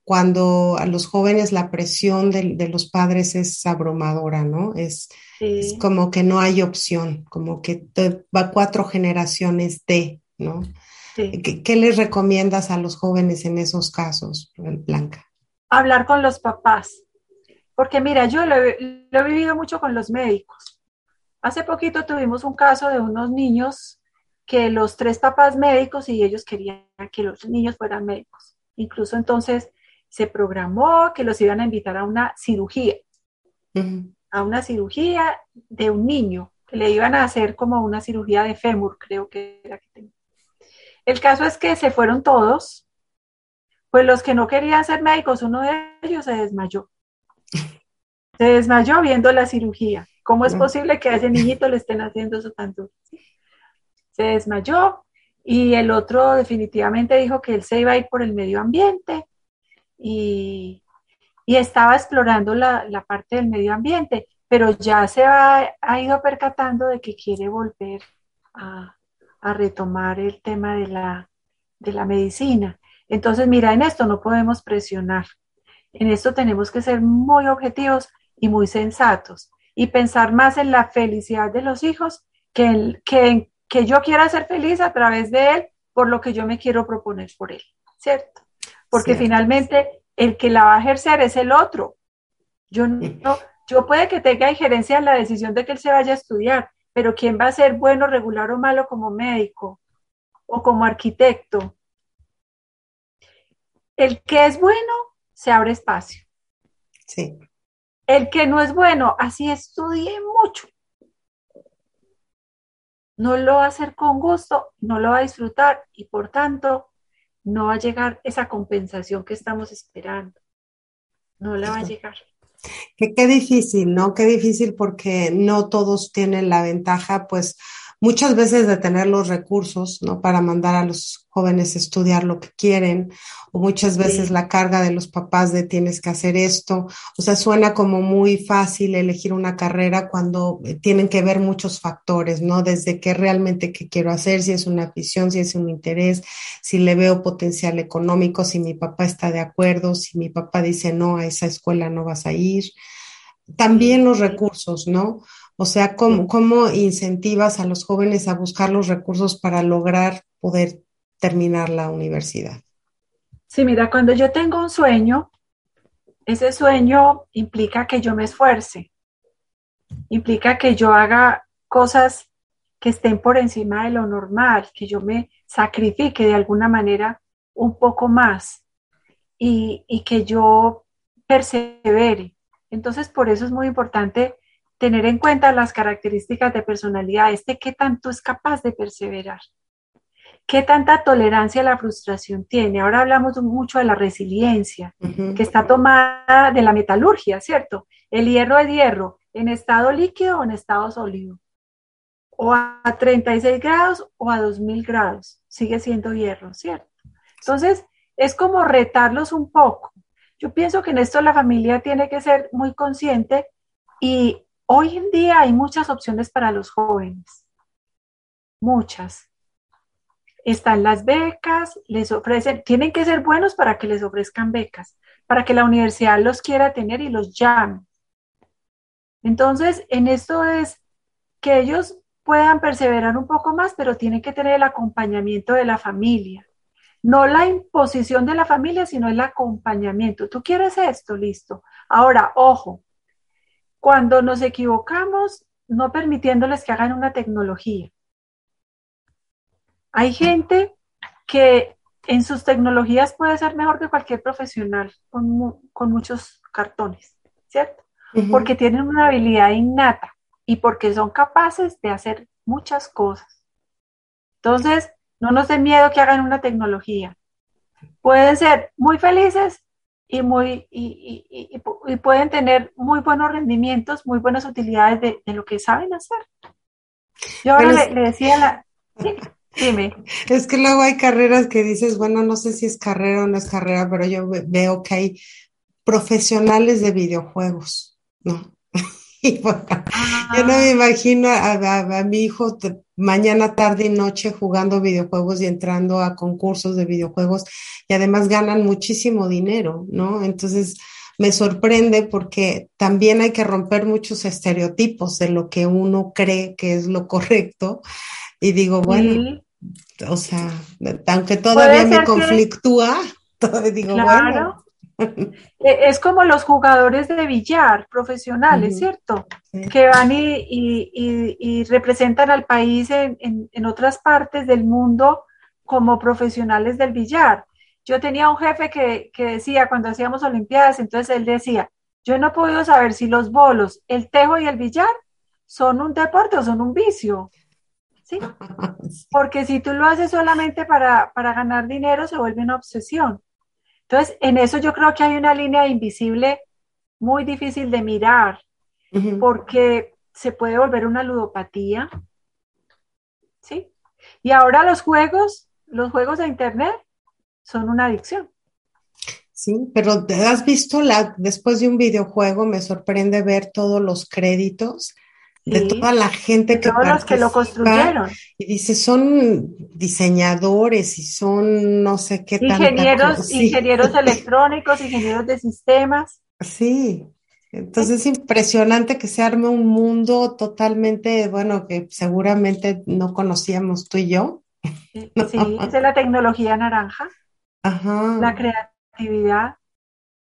A: cuando a los jóvenes la presión de, los padres es abrumadora, ¿no? Es, es, como que no hay opción, como que va cuatro generaciones de, ¿no? ¿Qué, les recomiendas a los jóvenes en esos casos, Blanca?
B: Hablar con los papás, porque mira, yo lo he vivido mucho con los médicos. Hace poquito tuvimos un caso de unos niños que los tres papás médicos y ellos querían que los niños fueran médicos. Incluso entonces se programó que los iban a invitar a una cirugía, a una cirugía de un niño, que le iban a hacer como una cirugía de fémur, creo que era que tenía. El caso es que se fueron todos, pues los que no querían ser médicos, uno de ellos se desmayó. (laughs) Se desmayó viendo la cirugía. ¿Cómo es posible que a ese niñito le estén haciendo eso tanto? Se desmayó y el otro definitivamente dijo que él se iba a ir por el medio ambiente y, estaba explorando la, parte del medio ambiente, pero ya se ha, ido percatando de que quiere volver a, retomar el tema de la, de la medicina. Entonces, mira, en esto no podemos presionar. En esto tenemos que ser muy objetivos y muy sensatos y pensar más en la felicidad de los hijos que, que, que yo quiera ser feliz a través de él por lo que yo me quiero proponer por él, ¿cierto? porque finalmente el que la va a ejercer es el otro. Yo no, yo puede que tenga injerencia en la decisión de que él se vaya a estudiar, pero ¿quién va a ser bueno, regular o malo como médico o como arquitecto? El que es bueno, se abre espacio.
A: Sí.
B: El que no es bueno, así estudie mucho. No lo va a hacer con gusto, no lo va a disfrutar y por tanto no va a llegar esa compensación que estamos esperando. No la va a llegar.
A: Qué, qué difícil, ¿no? Qué difícil porque no todos tienen la ventaja, pues muchas veces de tener los recursos, ¿no? Para mandar a los jóvenes a estudiar lo que quieren, o muchas veces la carga de los papás de tienes que hacer esto. O sea, suena como muy fácil elegir una carrera cuando eh, tienen que ver muchos factores, ¿no? Desde qué realmente qué quiero hacer, si es una afición, si es un interés, si le veo potencial económico, si mi papá está de acuerdo, si mi papá dice no, a esa escuela no vas a ir. También los recursos, ¿no? O sea, ¿cómo, ¿cómo incentivas a los jóvenes a buscar los recursos para lograr poder terminar la universidad?
B: Sí, mira, cuando yo tengo un sueño, ese sueño implica que yo me esfuerce, implica que yo haga cosas que estén por encima de lo normal, que yo me sacrifique de alguna manera un poco más y, y que yo persevere. Entonces, por eso es muy importante tener en cuenta las características de personalidad, este qué tanto es capaz de perseverar, qué tanta tolerancia a la frustración tiene. Ahora hablamos mucho de la resiliencia, que está tomada de la metalurgia, ¿cierto? El hierro es hierro, en estado líquido o en estado sólido, o a 36 grados o a 2000 grados, sigue siendo hierro, ¿cierto? Entonces, es como retarlos un poco. Yo pienso que en esto la familia tiene que ser muy consciente y Hoy en día hay muchas opciones para los jóvenes, muchas. Están las becas, les ofrecen, tienen que ser buenos para que les ofrezcan becas, para que la universidad los quiera tener y los llame. Entonces, en esto es que ellos puedan perseverar un poco más, pero tienen que tener el acompañamiento de la familia. No la imposición de la familia, sino el acompañamiento. Tú quieres esto, listo. Ahora, ojo, cuando nos equivocamos, no permitiéndoles que hagan una tecnología. Hay gente que en sus tecnologías puede ser mejor que cualquier profesional con, muchos cartones, ¿cierto? Porque tienen una habilidad innata y porque son capaces de hacer muchas cosas. Entonces, no nos den miedo que hagan una tecnología. Pueden ser muy felices y, muy, y, pueden tener muy buenos rendimientos, muy buenas utilidades de, lo que saben hacer. Yo ahora le, decía a la... dime.
A: Es que luego hay carreras que dices, bueno, no sé si es carrera o no es carrera, pero yo veo que hay profesionales de videojuegos, ¿no? Bueno, (laughs) yo no me imagino a, mi hijo mañana, tarde y noche jugando videojuegos y entrando a concursos de videojuegos y además ganan muchísimo dinero, ¿no? Entonces me sorprende porque también hay que romper muchos estereotipos de lo que uno cree que es lo correcto y digo, bueno, o sea, aunque todavía me conflictúa, (laughs) todavía digo, bueno.
B: e, (laughs) es como los jugadores de billar profesionales, ¿cierto? Que van y, representan al país en, otras partes del mundo como profesionales del billar. Yo tenía un jefe que, decía, cuando hacíamos Olimpiadas, entonces él decía, yo no he podido saber si los bolos, el tejo y el billar son un deporte o son un vicio. ¿Sí? (laughs) Porque si tú lo haces solamente para, para ganar dinero, se vuelve una obsesión. Entonces, en eso yo creo que hay una línea invisible muy difícil de mirar, porque se puede volver una ludopatía, ¿sí? Y ahora los juegos, los juegos de Internet son una adicción.
A: Sí, pero has visto la, después de un videojuego, me sorprende ver todos los créditos de toda la gente que
B: todos los que lo construyeron.
A: y dice son diseñadores y son no sé qué
B: ingenieros (laughs) ingenieros electrónicos ingenieros de sistemas.
A: Sí. Entonces es impresionante que se arme un mundo totalmente bueno que seguramente no conocíamos tú y yo.
B: Sí, (laughs) es la tecnología naranja. Ajá. la creatividad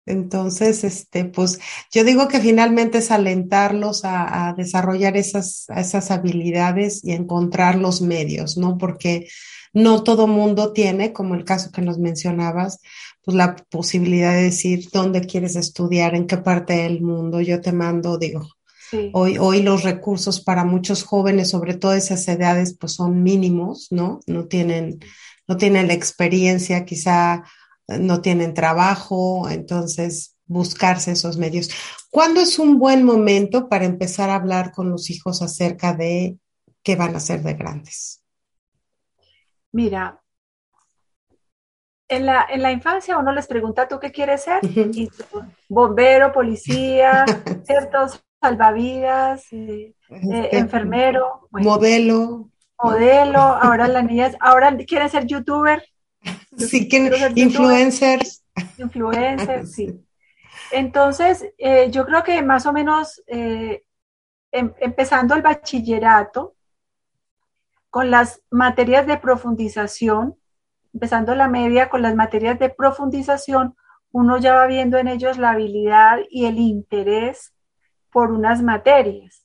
A: entonces, este, pues yo digo que finalmente es alentarlos a, desarrollar esas, esas habilidades y encontrar los medios, ¿no? Porque no todo mundo tiene, como el caso que nos mencionabas, pues la posibilidad de decir dónde quieres estudiar, en qué parte del mundo. Yo te mando, digo, hoy, hoy los recursos para muchos jóvenes, sobre todo esas edades, pues son mínimos, ¿no? No tienen, no tienen la experiencia quizá no tienen trabajo, entonces buscarse esos medios. ¿Cuándo es un buen momento para empezar a hablar con los hijos acerca de qué van a ser de grandes?
B: Mira, en la, en la infancia uno les pregunta, ¿tú qué quieres ser? bombero, policía, (laughs) ciertos salvavidas, eh, eh, enfermero.
A: modelo.
B: Modelo, ahora las niñas, ahora quieren ser youtuber.
A: Sí, que influencers.
B: Influencers, (laughs) sí. Entonces, eh, yo creo que más o menos eh, em, empezando el bachillerato, con las materias de profundización, empezando la media con las materias de profundización, uno ya va viendo en ellos la habilidad y el interés por unas materias.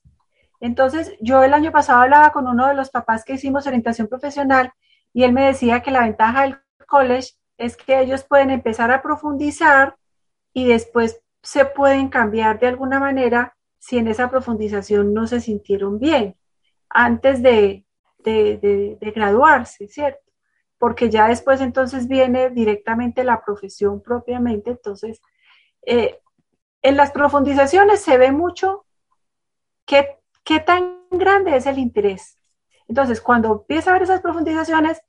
B: Entonces, yo el año pasado hablaba con uno de los papás que hicimos orientación profesional y él me decía que la ventaja del college es que ellos pueden empezar a profundizar y después se pueden cambiar de alguna manera si en esa profundización no se sintieron bien antes de, graduarse, ¿cierto? Porque ya después entonces viene directamente la profesión propiamente, entonces eh, en las profundizaciones se ve mucho qué, qué tan grande es el interés. Entonces, cuando empieza a ver esas profundizaciones,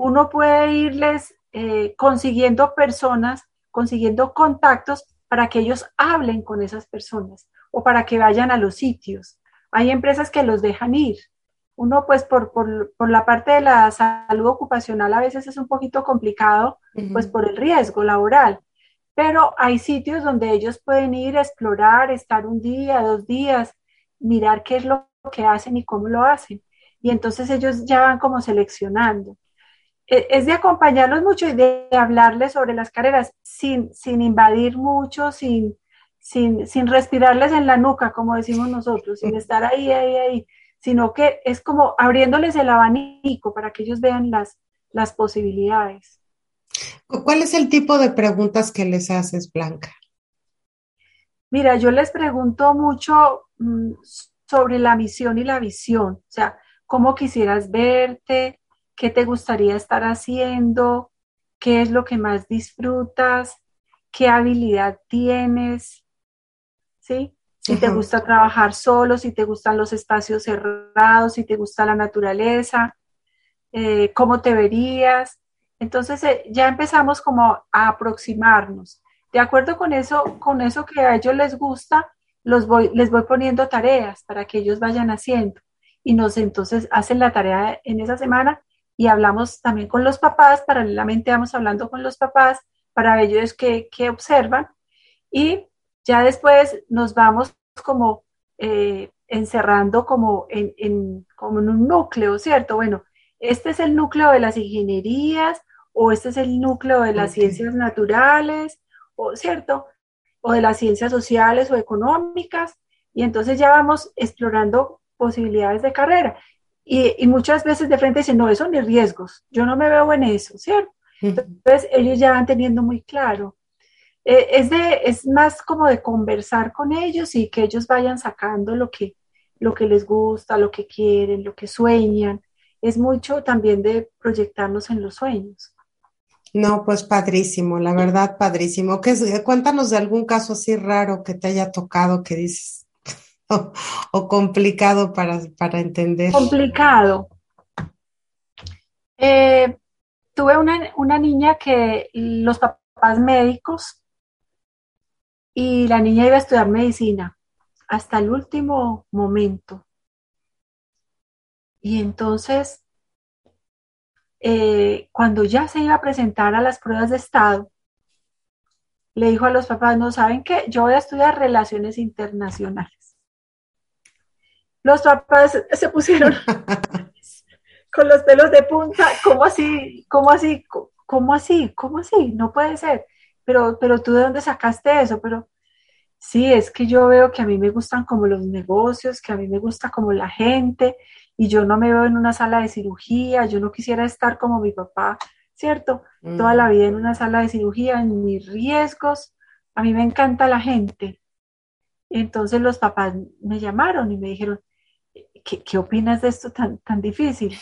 B: uno puede irles eh, consiguiendo personas, consiguiendo contactos para que ellos hablen con esas personas o para que vayan a los sitios. Hay empresas que los dejan ir. Uno, pues, por, la parte de la salud ocupacional a veces es un poquito complicado, pues, por el riesgo laboral. Pero hay sitios donde ellos pueden ir a explorar, estar un día, dos días, mirar qué es lo que hacen y cómo lo hacen. Y entonces ellos ya van como seleccionando. E, es de acompañarlos mucho y de hablarles sobre las carreras sin, sin invadir mucho, sin, sin, sin respirarles en la nuca, como decimos nosotros, sin estar ahí, ahí, ahí, sino que es como abriéndoles el abanico para que ellos vean las, las posibilidades.
A: ¿Cuál es el tipo de preguntas que les haces, Blanca?
B: Mira, yo les pregunto mucho mm, sobre la misión y la visión, o sea, cómo quisieras verte, qué te gustaría estar haciendo, qué es lo que más disfrutas, qué habilidad tienes, ¿sí? Si te gusta trabajar solo, si te gustan los espacios cerrados, si te gusta la naturaleza, eh, cómo te verías. Entonces eh, ya empezamos como a aproximarnos. De acuerdo con eso, con eso que a ellos les gusta, los voy, les voy poniendo tareas para que ellos vayan haciendo. Y nos entonces hacen la tarea en esa semana y hablamos también con los papás, paralelamente vamos hablando con los papás para ellos que, observan y ya después nos vamos como eh, encerrando como en, como en un núcleo, ¿cierto? Bueno, este es el núcleo de las ingenierías o este es el núcleo de las ciencias naturales, o, ¿cierto? O de las ciencias sociales o económicas. Y entonces ya vamos explorando posibilidades de carrera. Y, y muchas veces de frente dicen, no, eso ni riesgos, yo no me veo en eso, ¿cierto? Entonces ellos ya van teniendo muy claro. Eh, es, de, es más como de conversar con ellos y que ellos vayan sacando lo que, lo que les gusta, lo que quieren, lo que sueñan. Es mucho también de proyectarnos en los sueños.
A: No, pues padrísimo, la verdad, padrísimo. ¿Qué, cuéntanos de algún caso así raro que te haya tocado que dices, (laughs) o, complicado para, para, entender.
B: Complicado. Eh, tuve una, niña que los papás médicos y la niña iba a estudiar medicina hasta el último momento. Y entonces, eh, cuando ya se iba a presentar a las pruebas de estado, le dijo a los papás, no saben qué, yo voy a estudiar relaciones internacionales. Los papás se pusieron (laughs) con los pelos de punta, ¿cómo así? ¿Cómo así? ¿Cómo así? ¿Cómo así? No puede ser. Pero, pero tú de dónde sacaste eso? Pero sí, es que yo veo que a mí me gustan como los negocios, que a mí me gusta como la gente, y yo no me veo en una sala de cirugía, yo no quisiera estar como mi papá, ¿cierto? Toda la vida en una sala de cirugía, en mis riesgos. A mí me encanta la gente. Entonces los papás me llamaron y me dijeron, ¿qué, opinas de esto tan, tan difícil?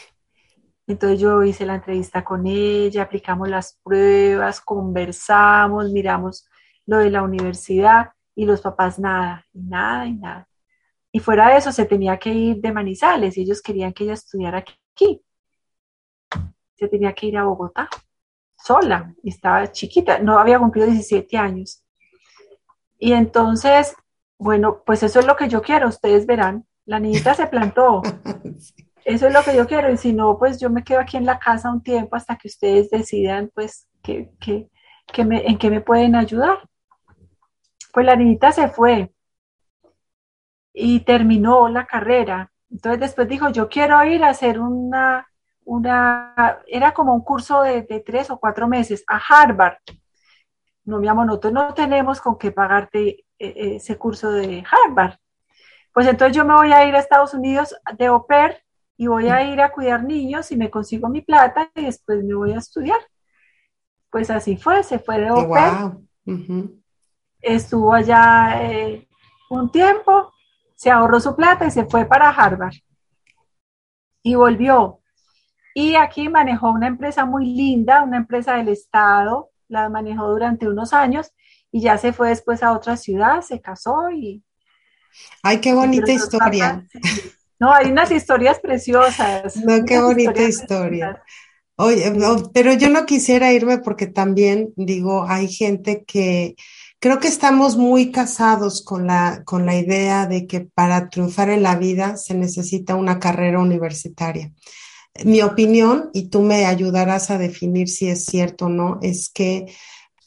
B: Entonces yo hice la entrevista con ella, aplicamos las pruebas, conversamos, miramos lo de la universidad y los papás nada, nada, y nada. Y fuera de eso se tenía que ir de Manizales y ellos querían que ella estudiara aquí. Se tenía que ir a Bogotá sola estaba chiquita, no había cumplido 17 años. Y entonces, bueno, pues eso es lo que yo quiero, ustedes verán. La niñita se plantó. (laughs) Eso es lo que yo quiero y si no, pues yo me quedo aquí en la casa un tiempo hasta que ustedes decidan, pues, que, me, en qué me pueden ayudar. Pues la niñita se fue y terminó la carrera. Entonces después dijo, yo quiero ir a hacer una, una era como un curso de, tres o cuatro meses a Harvard. No, mi amor, nosotros no tenemos con qué pagarte eh, eh, ese curso de Harvard. Pues entonces yo me voy a ir a Estados Unidos de au pair y voy a ir a cuidar niños y me consigo mi plata y después me voy a estudiar. Pues así fue, se fue de OPE. Estuvo allá eh, un tiempo, se ahorró su plata y se fue para Harvard. Y volvió. Y aquí manejó una empresa muy linda, una empresa del Estado, la manejó durante unos años y ya se fue después a otra ciudad, se casó y...
A: Ay, qué bonita historia.
B: No, hay unas historias preciosas.
A: No, qué bonita historia. Oye, pero yo no quisiera irme porque también digo, hay gente que creo que estamos muy casados con la, con la idea de que para triunfar en la vida se necesita una carrera universitaria. Mi opinión, y tú me ayudarás a definir si es cierto o no, es que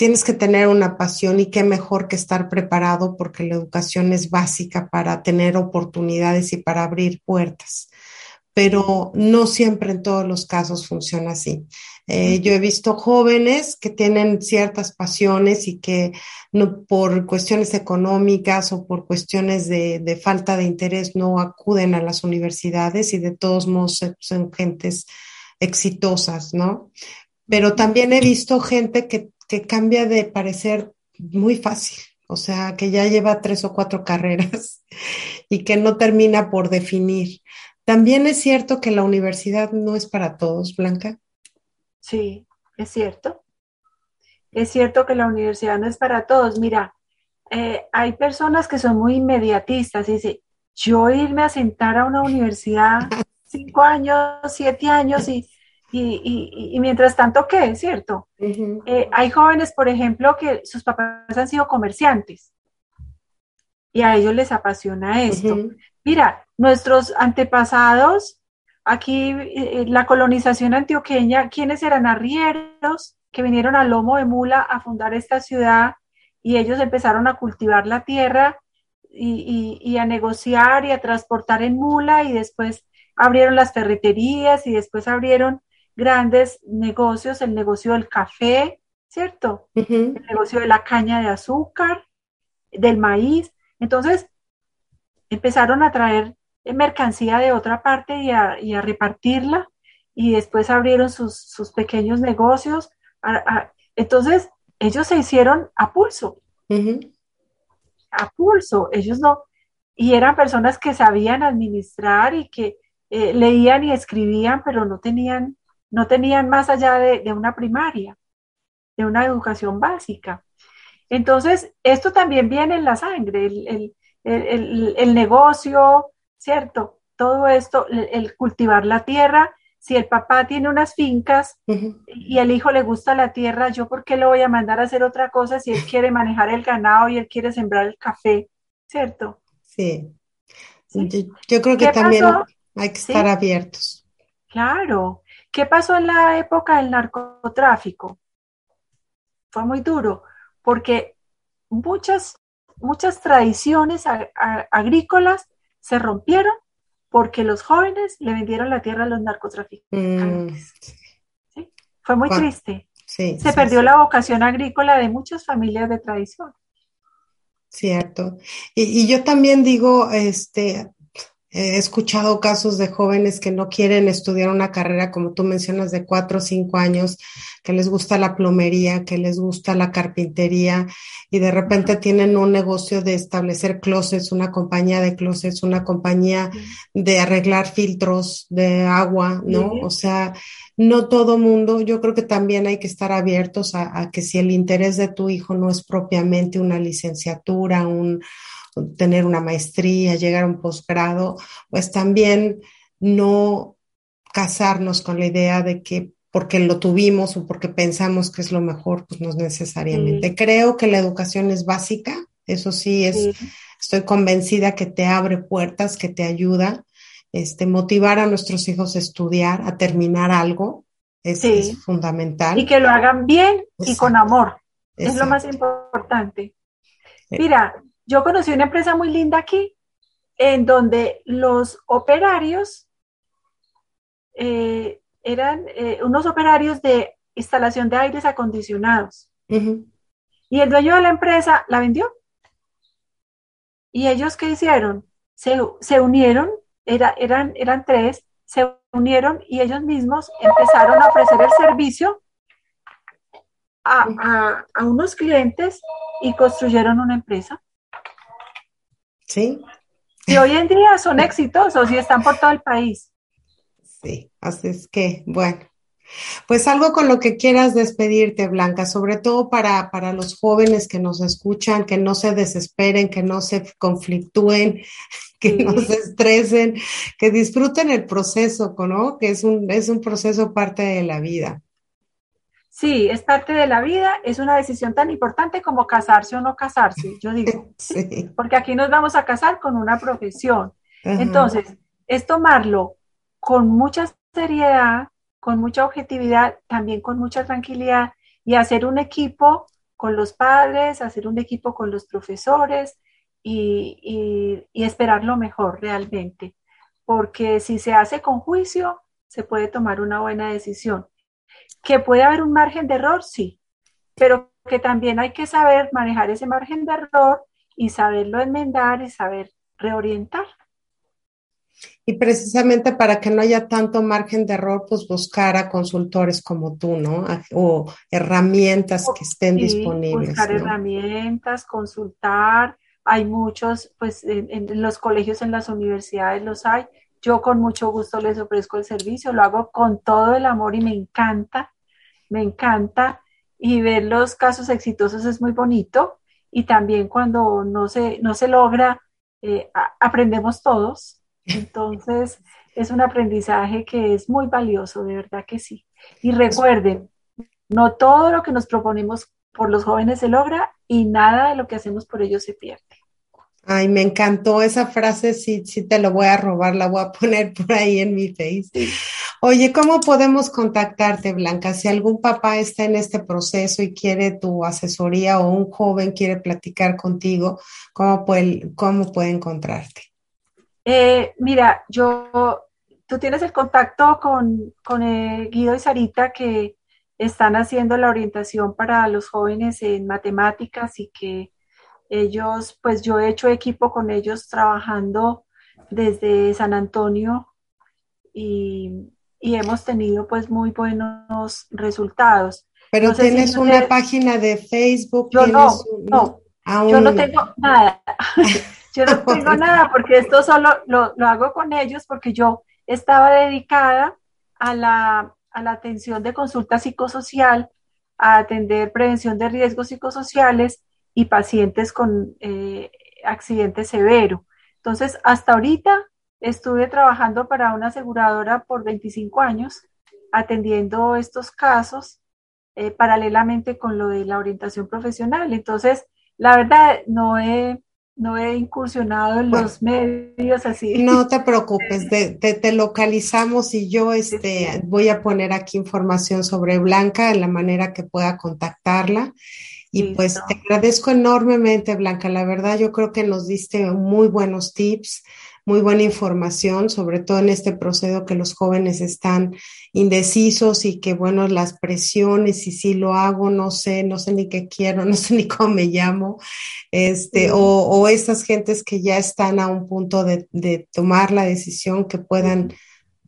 A: tienes que tener una pasión y qué mejor que estar preparado porque la educación es básica para tener oportunidades y para abrir puertas. Pero no siempre en todos los casos funciona así. Eh, yo he visto jóvenes que tienen ciertas pasiones y que no, por cuestiones económicas o por cuestiones de, de falta de interés no acuden a las universidades y de todos modos son gentes exitosas, ¿no? Pero también he visto gente que que cambia de parecer muy fácil, o sea, que ya lleva tres o cuatro (laughs) carreras y que no termina por definir. También es cierto que la universidad no es para todos, Blanca.
B: Sí, es cierto. es cierto que la universidad no es para todos. Mira, eh, hay personas que son muy inmediatistas y dicen, yo irme a sentar a una universidad (laughs) cinco años, siete años y, y, mientras tanto, ¿qué? ¿Cierto? Eh, hay jóvenes, por ejemplo, que sus papás han sido comerciantes y a ellos les apasiona esto. Mira, nuestros antepasados, aquí eh, la colonización antioqueña, ¿quiénes eran arrieros que vinieron al lomo de mula a fundar esta ciudad y ellos empezaron a cultivar la tierra y, a negociar y a transportar en mula y después abrieron las ferreterías y después abrieron grandes negocios, el negocio del café, ¿cierto? El negocio de la caña de azúcar, del maíz. Entonces, empezaron a traer mercancía de otra parte y a, repartirla y después abrieron sus, pequeños negocios. entonces, ellos se hicieron a pulso. A pulso. Ellos no. Y eran personas que sabían administrar y que eh, leían y escribían, pero no tenían, no tenían más allá de, una primaria, de una educación básica. Entonces, esto también viene en la sangre, el, negocio, ¿cierto? Todo esto, el, cultivar la tierra. Si el papá tiene unas fincas y el hijo le gusta la tierra, ¿yo por qué le voy a mandar a hacer otra cosa si él quiere manejar el ganado y él quiere sembrar el café, ¿cierto?
A: Sí. Yo, creo que también hay que estar abiertos.
B: Claro. ¿Qué pasó en la época del narcotráfico? Fue muy duro, porque muchas, muchas tradiciones agrícolas se rompieron porque los jóvenes le vendieron la tierra a los narcotraficantes. Mm. Fue muy triste. se perdió la vocación agrícola de muchas familias de tradición.
A: Cierto. Y, y, yo también digo, este, He escuchado casos de jóvenes que no quieren estudiar una carrera, como tú mencionas, de cuatro o cinco años, que les gusta la plomería, que les gusta la carpintería y de repente tienen un negocio de establecer closets, una compañía de closets, una compañía de arreglar filtros de agua, ¿no? O sea, no todo mundo, yo creo que también hay que estar abiertos a, a que si el interés de tu hijo no es propiamente una licenciatura, un tener una maestría, llegar a un posgrado, pues también no casarnos con la idea de que porque lo tuvimos o porque pensamos que es lo mejor, pues no es necesariamente. Creo que la educación es básica, eso sí es, estoy convencida que te abre puertas, que te ayuda. Este, motivar a nuestros hijos a estudiar, a terminar algo, es, fundamental.
B: Y que lo hagan bien y con amor, es lo más importante. Eh, Mira, yo conocí una empresa muy linda aquí, en donde los operarios eh, eran eh, unos operarios de instalación de aires acondicionados. Y el dueño de la empresa la vendió. ¿Y ellos qué hicieron? Se, unieron, era, eran, eran tres, se unieron y ellos mismos empezaron a ofrecer el servicio a unos clientes y construyeron una empresa.
A: Sí.
B: Y hoy en día son exitosos y están por todo el país.
A: Sí, así es que, bueno. Pues algo con lo que quieras despedirte, Blanca, sobre todo para, para los jóvenes que nos escuchan, que no se desesperen, que no se conflictúen, (laughs) que no se estresen, que disfruten el proceso, ¿no? Que es un, es un proceso parte de la vida.
B: Sí, es parte de la vida, es una decisión tan importante como casarse o no casarse, yo digo. (laughs) Porque aquí nos vamos a casar con una profesión. Entonces, es tomarlo con mucha seriedad, con mucha objetividad, también con mucha tranquilidad y hacer un equipo con los padres, hacer un equipo con los profesores y, y esperar lo mejor realmente. Porque si se hace con juicio, se puede tomar una buena decisión que puede haber un margen de error, sí, pero que también hay que saber manejar ese margen de error y saberlo enmendar y saber reorientar.
A: Y precisamente para que no haya tanto margen de error, pues buscar a consultores como tú, ¿no? O herramientas que estén disponibles.
B: Buscar herramientas, consultar. Hay muchos, pues en, los colegios, en las universidades los hay. Yo con mucho gusto les ofrezco el servicio, lo hago con todo el amor y me encanta, me encanta. y ver los casos exitosos es muy bonito y también cuando no se, no se logra, eh, aprendemos todos. (laughs) Entonces, es un aprendizaje que es muy valioso, de verdad que sí. Y recuerden, no todo lo que nos proponemos por los jóvenes se logra y nada de lo que hacemos por ellos se pierde.
A: Ay, me encantó esa frase, sí, sí te lo voy a robar, la voy a poner (laughs) por ahí en mi face. Oye, ¿cómo podemos contactarte, Blanca? Si algún papá está en este proceso y quiere tu asesoría o un joven quiere platicar contigo, ¿cómo puede, cómo puede encontrarte?
B: Eh, mira, yo, tú tienes el contacto con, con eh, Guido y Sarita que están haciendo la orientación para los jóvenes en matemáticas y que ellos, pues yo he hecho equipo con ellos trabajando desde San Antonio y, hemos tenido pues muy buenos resultados.
A: Pero tienes una página de Facebook.
B: Yo no, no, yo no tengo nada. (laughs) yo no (laughs) tengo nada porque esto solo lo, lo, hago con ellos porque yo estaba dedicada a la, a la atención de consulta psicosocial, a atender prevención de riesgos psicosociales y pacientes con eh, accidente severo. Entonces, hasta ahorita estuve trabajando para una aseguradora por 25 años, atendiendo estos casos eh, paralelamente con lo de la orientación profesional. Entonces, la verdad, no he, no he incursionado en los medios así.
A: No te preocupes, te, localizamos y yo este, voy a poner aquí información sobre Blanca, en la manera que pueda contactarla. Y pues te agradezco enormemente, Blanca. La verdad, yo creo que nos diste muy buenos tips, muy buena información, sobre todo en este proceso que los jóvenes están indecisos y que, bueno, las presiones y si lo hago, no sé, no sé ni qué quiero, (laughs) no sé ni cómo me llamo, este, o, o estas gentes que ya están a un punto de, de tomar la decisión que puedan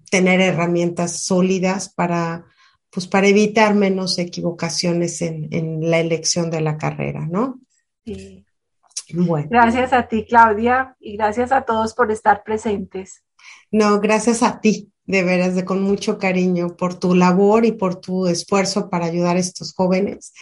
A: tener herramientas sólidas para pues para evitar menos equivocaciones en, en la elección de la carrera, ¿no?
B: Sí. Bueno. Gracias a ti, Claudia, y gracias a todos por estar presentes.
A: No, gracias a ti, de veras, de con mucho cariño por tu labor y por tu esfuerzo para ayudar a estos jóvenes.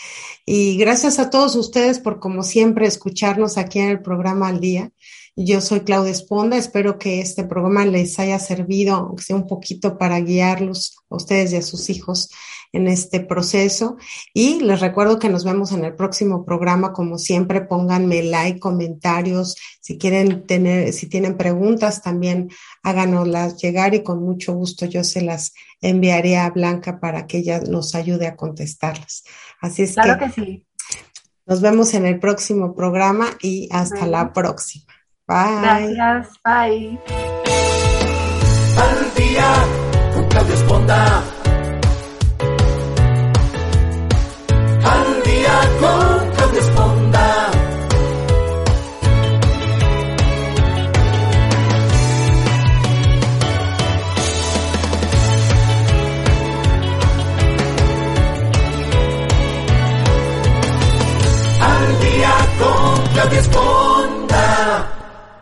A: Y gracias a todos ustedes por, como siempre, escucharnos aquí en el programa al día. Yo soy Claudia Esponda, espero que este programa les haya servido, aunque sea un poquito para guiarlos a ustedes y a sus hijos en este proceso. Y les recuerdo que nos vemos en el próximo programa. Como siempre, pónganme like, comentarios. Si quieren tener, si tienen preguntas, también háganoslas llegar y con mucho gusto yo se las enviaré a Blanca para que ella nos ayude a contestarlas. Así es
B: claro que, sí.
A: Nos vemos en el próximo programa y hasta la próxima.
B: Bye. Gracias, bye.
C: Al día con Claudia Esponda.